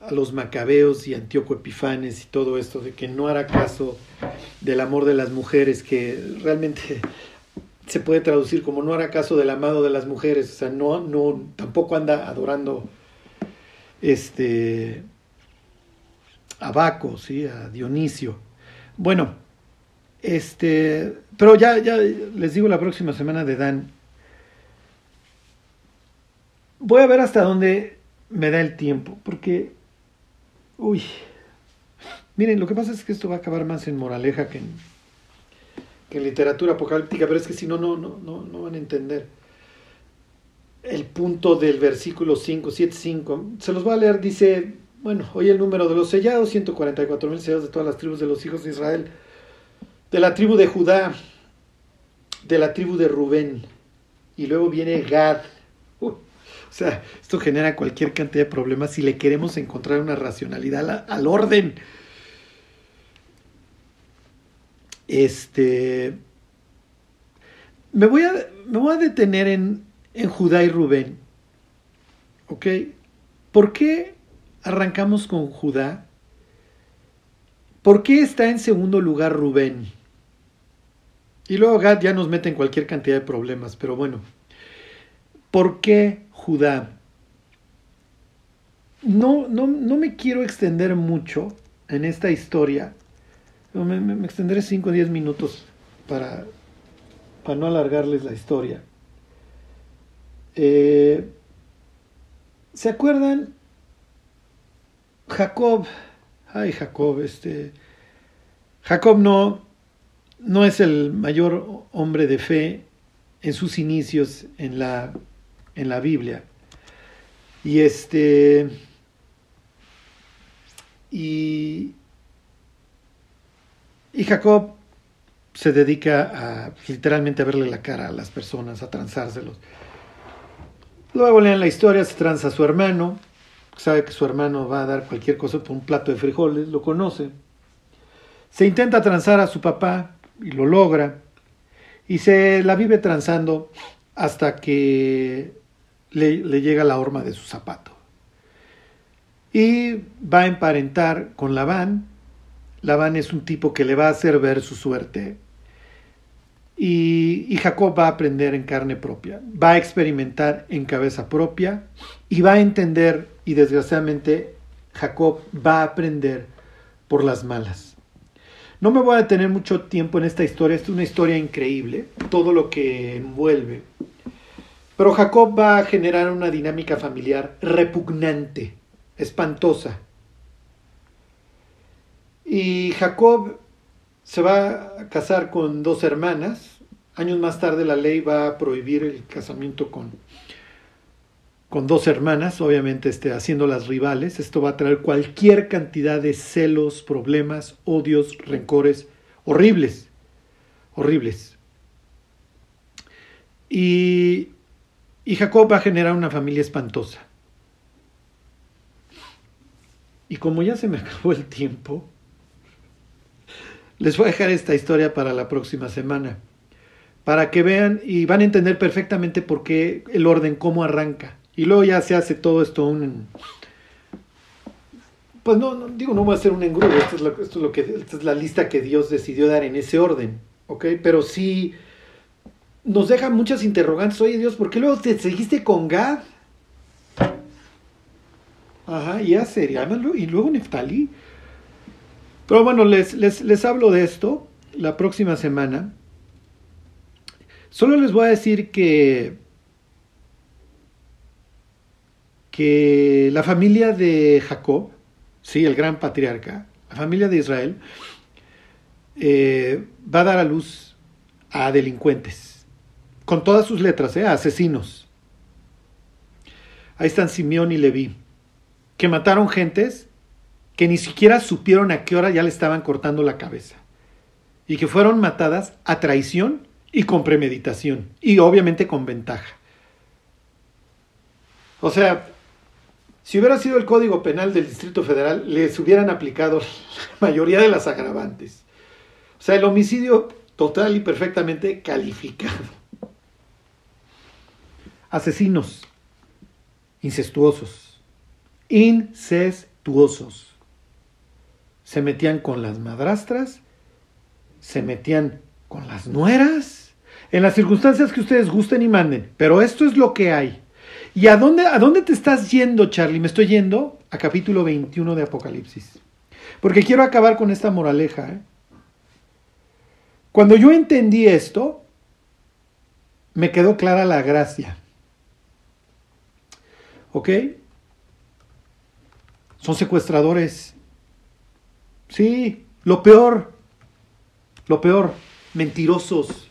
a los macabeos y Antíoco Epifanes y todo esto, de que no hará caso del amor de las mujeres, que realmente se puede traducir como no hará caso del amado de las mujeres, o sea, no, no, tampoco anda adorando este, a Baco, a Dionisio. Bueno, este, pero ya, ya les digo la próxima semana de Dan. Voy a ver hasta dónde me da el tiempo, porque, uy, miren, lo que pasa es que esto va a acabar más en moraleja que en, que en literatura apocalíptica, pero es que si no, no, no, no, no van a entender el punto del versículo 5, 7, 5. Se los voy a leer, dice, bueno, hoy el número de los sellados, 144 mil sellados de todas las tribus de los hijos de Israel, de la tribu de Judá, de la tribu de Rubén, y luego viene Gad. Uh, o sea, esto genera cualquier cantidad de problemas si le queremos encontrar una racionalidad al, al orden. Este. Me voy a, me voy a detener en, en Judá y Rubén. ¿Ok? ¿Por qué arrancamos con Judá? ¿Por qué está en segundo lugar Rubén? Y luego Gad ya nos mete en cualquier cantidad de problemas, pero bueno. ¿Por qué Judá? No, no, no me quiero extender mucho en esta historia. Me, me, extenderé 5 o 10 minutos para, para no alargarles la historia. Eh, ¿Se acuerdan? Jacob, ay Jacob, este, Jacob no, no es el mayor hombre de fe en sus inicios en la, en la Biblia. Y este, y, y Jacob se dedica a literalmente a verle la cara a las personas, a transárselos. Luego leen la historia, se tranza a su hermano, sabe que su hermano va a dar cualquier cosa por un plato de frijoles, lo conoce. Se intenta transar a su papá y lo logra. y se la vive transando hasta que le, le llega la horma de su zapato. Y va a emparentar con Labán. Labán es un tipo que le va a hacer ver su suerte. Y, Jacob va a aprender en carne propia, va a experimentar en cabeza propia y va a entender, y desgraciadamente Jacob va a aprender por las malas. No me voy a detener mucho tiempo en esta historia, es una historia increíble, todo lo que envuelve. Pero Jacob va a generar una dinámica familiar repugnante, espantosa. Y Jacob se va a casar con dos hermanas. Años más tarde la ley va a prohibir el casamiento con, con dos hermanas, obviamente este, haciéndolas rivales. Esto va a traer cualquier cantidad de celos, problemas, odios, rencores horribles, horribles. Y, y Jacob va a generar una familia espantosa. Y como ya se me acabó el tiempo, les voy a dejar esta historia para la próxima semana, para que vean y van a entender perfectamente por qué el orden, cómo arranca. Y luego ya se hace todo esto un... Pues no, digo, no voy a hacer un engrudo, esto es, lo, esto es lo que, esta es la lista que Dios decidió dar en ese orden, ¿ok? Pero sí nos deja muchas interrogantes. Oye Dios, ¿por qué luego te seguiste con Gad? Ajá, y Aser, y luego Neftalí. Pero bueno, les, les, les hablo de esto la próxima semana. Solo les voy a decir que que la familia de Jacob, sí, el gran patriarca, la familia de Israel, eh, va a dar a luz a delincuentes, con todas sus letras, eh, a asesinos. Ahí están Simeón y Leví, que mataron gentes que ni siquiera supieron a qué hora ya le estaban cortando la cabeza, y que fueron matadas a traición y con premeditación, y obviamente con ventaja. O sea, si hubiera sido el Código Penal del Distrito Federal, les hubieran aplicado la mayoría de las agravantes. O sea, el homicidio total y perfectamente calificado. Asesinos, incestuosos, incestuosos. Se metían con las madrastras, se metían con las nueras, en las circunstancias que ustedes gusten y manden. Pero esto es lo que hay. ¿Y a dónde, a dónde te estás yendo, Charlie? Me estoy yendo a capítulo 21 de Apocalipsis. Porque quiero acabar con esta moraleja. ¿eh? Cuando yo entendí esto, me quedó clara la gracia. ¿Ok? Son secuestradores. Sí, lo peor. Lo peor. Mentirosos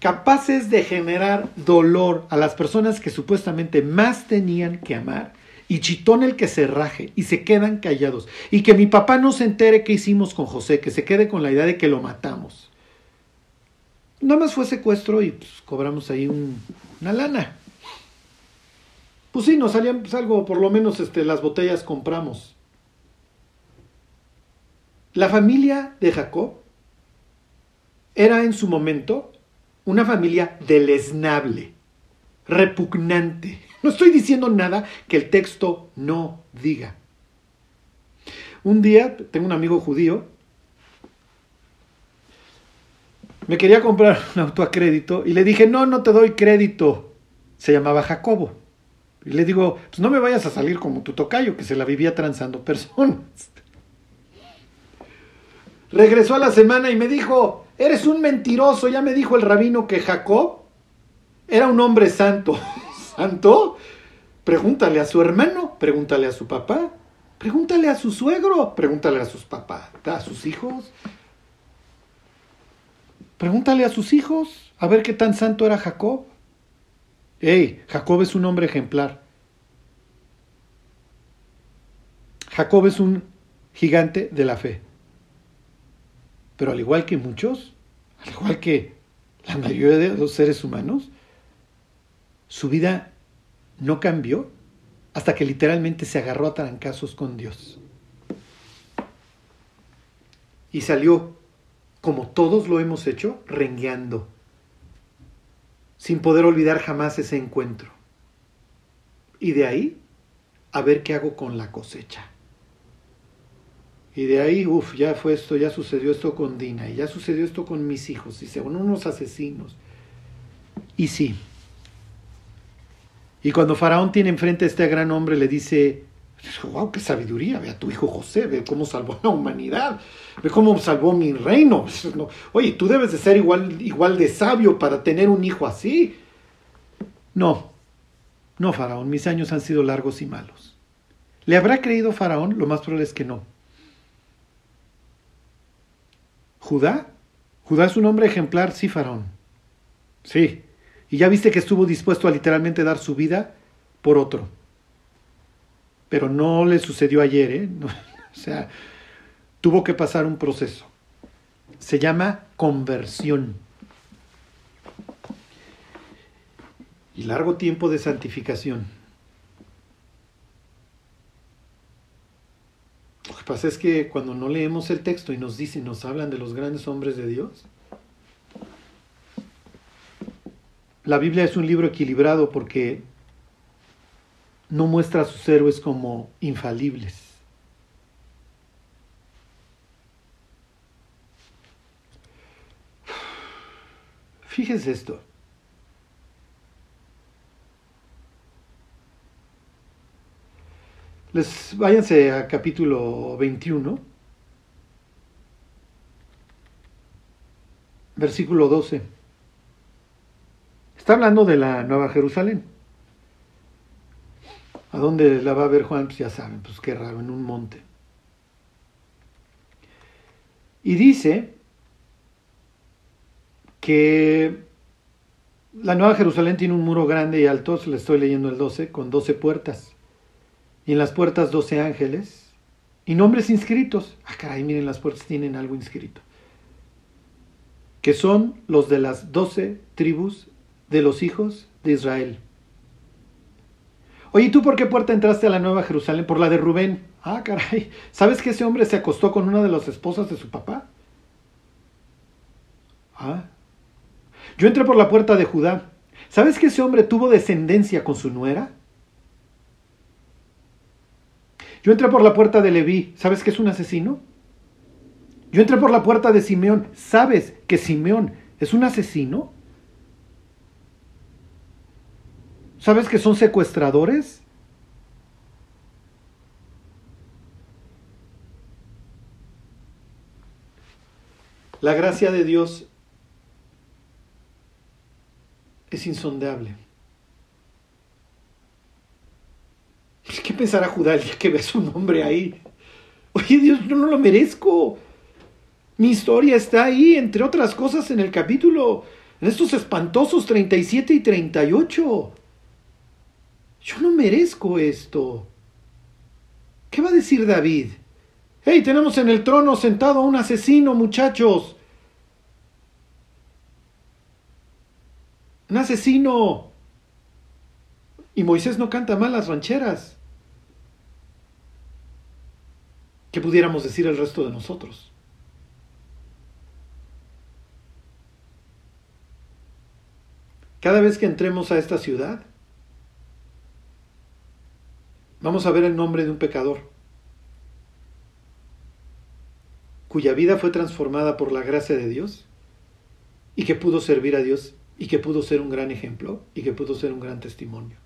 capaces de generar dolor a las personas que supuestamente más tenían que amar, y chitón el que se raje y se quedan callados, y que mi papá no se entere qué hicimos con José, que se quede con la idea de que lo matamos. Nada más fue secuestro y pues, cobramos ahí una lana. Pues sí, nos salían pues, algo, por lo menos este, las botellas compramos. La familia de Jacob era en su momento una familia deleznable, repugnante. No estoy diciendo nada que el texto no diga. Un día tengo un amigo judío, me quería comprar un auto a crédito y le dije, no, no te doy crédito. Se llamaba Jacobo. Y le digo, pues no me vayas a salir como tu tocayo, que se la vivía transando personas. Regresó a la semana y me dijo, eres un mentiroso, ya me dijo el rabino que Jacob era un hombre santo. ¿Santo? Pregúntale a su hermano, pregúntale a su papá, pregúntale a su suegro, pregúntale a sus papás, a sus hijos. Pregúntale a sus hijos a ver qué tan santo era Jacob. Ey, Jacob es un hombre ejemplar. Jacob es un gigante de la fe. Pero al igual que muchos, al igual que la mayoría de los seres humanos, su vida no cambió hasta que literalmente se agarró a trancazos con Dios. Y salió, como todos lo hemos hecho, rengueando, sin poder olvidar jamás ese encuentro. Y de ahí, a ver qué hago con la cosecha. Y de ahí, uff, ya fue esto, ya sucedió esto con Dina, y ya sucedió esto con mis hijos, y se van unos asesinos. Y sí. Y cuando Faraón tiene enfrente a este gran hombre, le dice, wow, qué sabiduría, ve a tu hijo José, ve cómo salvó la humanidad, ve cómo salvó mi reino. Oye, tú debes de ser igual, igual de sabio para tener un hijo así. No, no, Faraón, mis años han sido largos y malos. ¿Le habrá creído Faraón? Lo más probable es que no. Judá, Judá es un hombre ejemplar, sí, Faraón. Sí. Y ya viste que estuvo dispuesto a literalmente dar su vida por otro. Pero no le sucedió ayer, ¿eh? o sea, tuvo que pasar un proceso. Se llama conversión. Y largo tiempo de santificación. Lo que pasa es que cuando no leemos el texto y nos dicen, nos hablan de los grandes hombres de Dios, la Biblia es un libro equilibrado porque no muestra a sus héroes como infalibles. Fíjense esto. Les váyanse a capítulo 21, versículo 12. Está hablando de la Nueva Jerusalén. ¿A dónde la va a ver Juan? Pues ya saben, pues qué raro, en un monte. Y dice que la Nueva Jerusalén tiene un muro grande y alto, se le estoy leyendo el 12, con 12 puertas. Y en las puertas 12 ángeles y nombres inscritos. Ah, caray, miren, las puertas tienen algo inscrito. Que son los de las 12 tribus de los hijos de Israel. Oye, ¿y tú por qué puerta entraste a la Nueva Jerusalén? Por la de Rubén. Ah, caray. ¿Sabes que ese hombre se acostó con una de las esposas de su papá? Ah. Yo entré por la puerta de Judá. ¿Sabes que ese hombre tuvo descendencia con su nuera? Yo entré por la puerta de Leví. ¿Sabes que es un asesino? Yo entré por la puerta de Simeón. ¿Sabes que Simeón es un asesino? ¿Sabes que son secuestradores? La gracia de Dios es insondable. ¿Qué pensará Judá el que ve su nombre ahí? Oye Dios, yo no lo merezco. Mi historia está ahí, entre otras cosas, en el capítulo, en estos espantosos 37 y 38. Yo no merezco esto. ¿Qué va a decir David? ¡Hey, tenemos en el trono sentado a un asesino, muchachos! Un asesino. Y Moisés no canta mal las rancheras. ¿Qué pudiéramos decir el resto de nosotros? Cada vez que entremos a esta ciudad, vamos a ver el nombre de un pecador cuya vida fue transformada por la gracia de Dios y que pudo servir a Dios y que pudo ser un gran ejemplo y que pudo ser un gran testimonio.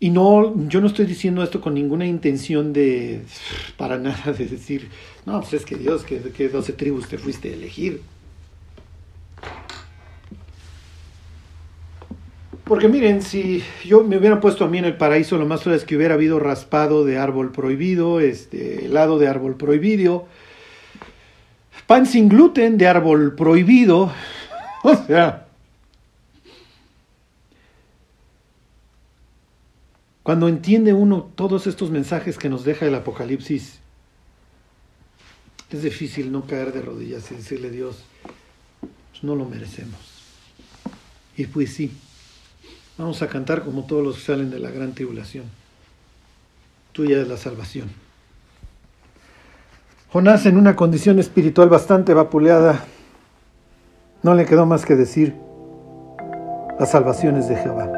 Y no, yo no estoy diciendo esto con ninguna intención de, para nada, de decir, no, pues es que Dios, que, que 12 tribus te fuiste a elegir. Porque miren, si yo me hubiera puesto a mí en el paraíso, lo más probable es que hubiera habido raspado de árbol prohibido, este, helado de árbol prohibido, pan sin gluten de árbol prohibido, o Cuando entiende uno todos estos mensajes que nos deja el Apocalipsis, es difícil no caer de rodillas y decirle Dios, pues no lo merecemos. Y pues sí, vamos a cantar como todos los que salen de la gran tribulación. Tuya es la salvación. Jonás en una condición espiritual bastante vapuleada, no le quedó más que decir, las salvaciones de Jehová.